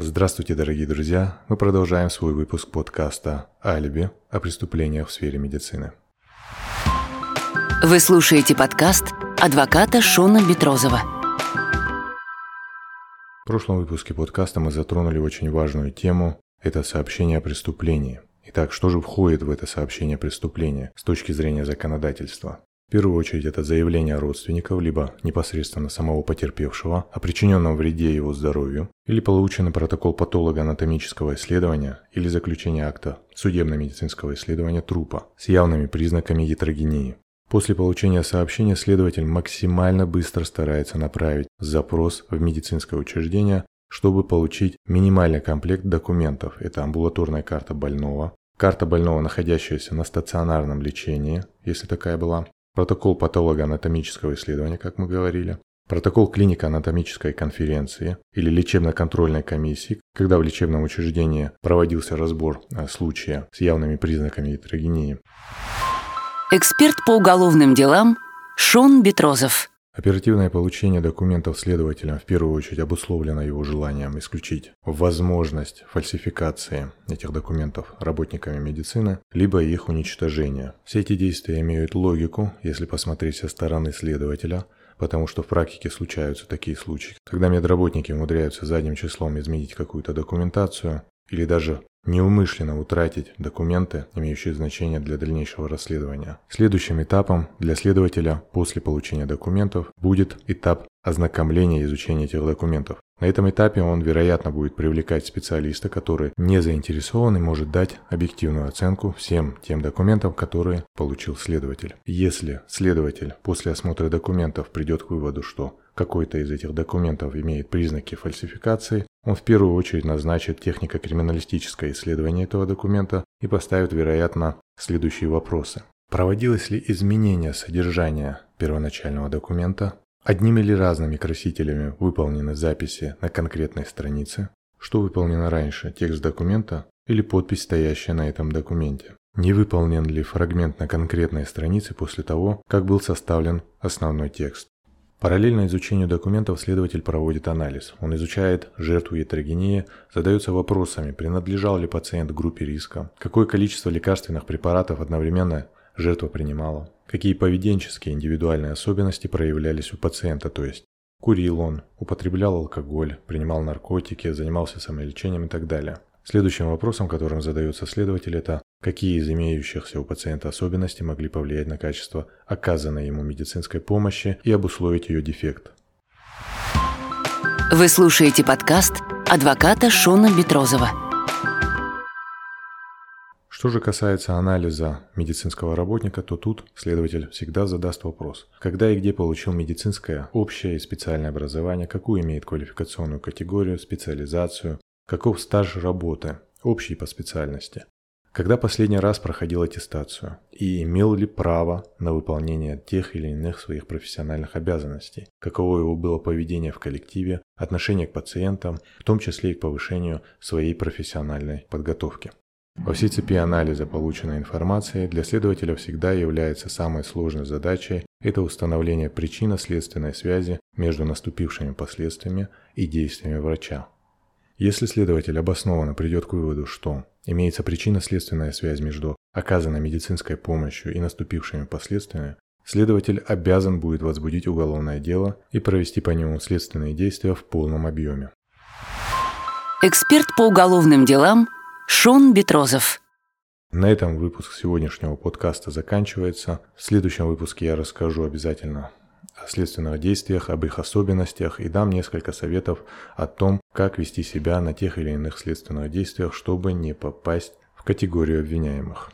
Здравствуйте, дорогие друзья! Мы продолжаем свой выпуск подкаста «Алиби» о преступлениях в сфере медицины. Вы слушаете подкаст адвоката Шона Бетрозова. В прошлом выпуске подкаста мы затронули очень важную тему – это сообщение о преступлении. Итак, что же входит в это сообщение о преступлении с точки зрения законодательства? В первую очередь это заявление родственников, либо непосредственно самого потерпевшего о причиненном вреде его здоровью, или полученный протокол патолого-анатомического исследования или заключение акта судебно-медицинского исследования трупа с явными признаками ятрогении. После получения сообщения следователь максимально быстро старается направить запрос в медицинское учреждение, чтобы получить минимальный комплект документов. Это амбулаторная карта больного, карта больного, находящаяся на стационарном лечении, если такая была, протокол патолого-анатомического исследования, как мы говорили, протокол клинико-анатомической конференции или лечебно-контрольной комиссии, когда в лечебном учреждении проводился разбор э, случая с явными признаками гетерогении. Эксперт по уголовным делам Шон Бетрозов. Оперативное получение документов следователем в первую очередь обусловлено его желанием исключить возможность фальсификации этих документов работниками медицины, либо их уничтожения. Все эти действия имеют логику, если посмотреть со стороны следователя, потому что в практике случаются такие случаи, когда медработники умудряются задним числом изменить какую-то документацию или даже неумышленно утратить документы, имеющие значение для дальнейшего расследования. Следующим этапом для следователя после получения документов будет этап ознакомления и изучения этих документов. На этом этапе он, вероятно, будет привлекать специалиста, который не заинтересован и может дать объективную оценку всем тем документам, которые получил следователь. Если следователь после осмотра документов придет к выводу, что какой-то из этих документов имеет признаки фальсификации, он в первую очередь назначит технико-криминалистическое исследование этого документа и поставит, вероятно, следующие вопросы. Проводилось ли изменение содержания первоначального документа? Одними или разными красителями выполнены записи на конкретной странице? Что выполнено раньше, текст документа или подпись, стоящая на этом документе? Не выполнен ли фрагмент на конкретной странице после того, как был составлен основной текст? Параллельно изучению документов следователь проводит анализ. Он изучает жертву ятрогении, задается вопросами, принадлежал ли пациент к группе риска, какое количество лекарственных препаратов одновременно жертва принимала, какие поведенческие индивидуальные особенности проявлялись у пациента, то есть курил он, употреблял алкоголь, принимал наркотики, занимался самолечением и так далее. Следующим вопросом, которым задается следователь, это какие из имеющихся у пациента особенностей могли повлиять на качество оказанной ему медицинской помощи и обусловить ее дефект. Вы слушаете подкаст адвоката Шона Бетрозова. Что же касается анализа медицинского работника, то тут следователь всегда задаст вопрос, когда и где получил медицинское общее и специальное образование, какую имеет квалификационную категорию, специализацию, Каков стаж работы, общий по специальности? Когда последний раз проходил аттестацию? И имел ли право на выполнение тех или иных своих профессиональных обязанностей? Каково его было поведение в коллективе, отношение к пациентам, в том числе и к повышению своей профессиональной подготовки? Во всей цепи анализа полученной информации для следователя всегда является самой сложной задачей – это установление причинно-следственной связи между наступившими последствиями и действиями врача. Если следователь обоснованно придет к выводу, что имеется причинно-следственная связь между оказанной медицинской помощью и наступившими последствиями, следователь обязан будет возбудить уголовное дело и провести по нему следственные действия в полном объеме. Эксперт по уголовным делам Шон Бетрозов. На этом выпуск сегодняшнего подкаста заканчивается. В следующем выпуске я расскажу обязательно о следственных действиях, об их особенностях и дам несколько советов о том, как вести себя на тех или иных следственных действиях, чтобы не попасть в категорию обвиняемых.